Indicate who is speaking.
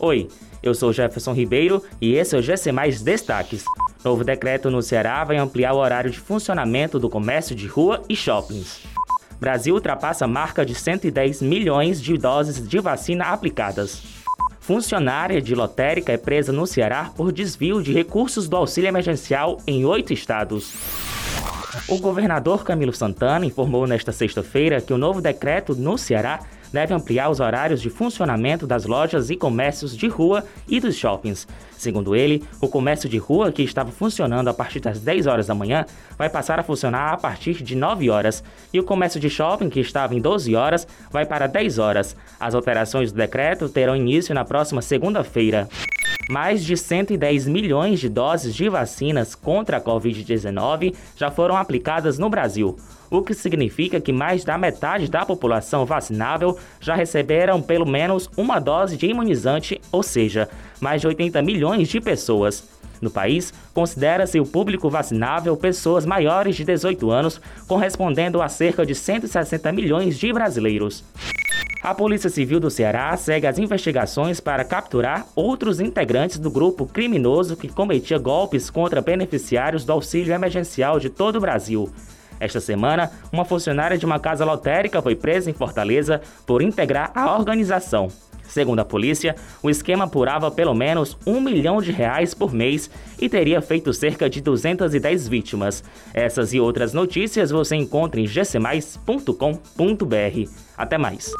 Speaker 1: Oi, eu sou Jefferson Ribeiro e esse é o GC Mais Destaques. Novo decreto no Ceará vai ampliar o horário de funcionamento do comércio de rua e shoppings. Brasil ultrapassa a marca de 110 milhões de doses de vacina aplicadas. Funcionária de lotérica é presa no Ceará por desvio de recursos do auxílio emergencial em oito estados. O governador Camilo Santana informou nesta sexta-feira que o novo decreto no Ceará deve ampliar os horários de funcionamento das lojas e comércios de rua e dos shoppings. Segundo ele, o comércio de rua, que estava funcionando a partir das 10 horas da manhã, vai passar a funcionar a partir de 9 horas, e o comércio de shopping, que estava em 12 horas, vai para 10 horas. As alterações do decreto terão início na próxima segunda-feira. Mais de 110 milhões de doses de vacinas contra a Covid-19 já foram aplicadas no Brasil, o que significa que mais da metade da população vacinável já receberam pelo menos uma dose de imunizante, ou seja, mais de 80 milhões de pessoas. No país, considera-se o público vacinável pessoas maiores de 18 anos, correspondendo a cerca de 160 milhões de brasileiros. A Polícia Civil do Ceará segue as investigações para capturar outros integrantes do grupo criminoso que cometia golpes contra beneficiários do auxílio emergencial de todo o Brasil. Esta semana, uma funcionária de uma casa lotérica foi presa em Fortaleza por integrar a organização. Segundo a polícia, o esquema apurava pelo menos um milhão de reais por mês e teria feito cerca de 210 vítimas. Essas e outras notícias você encontra em gcmais.com.br. Até mais!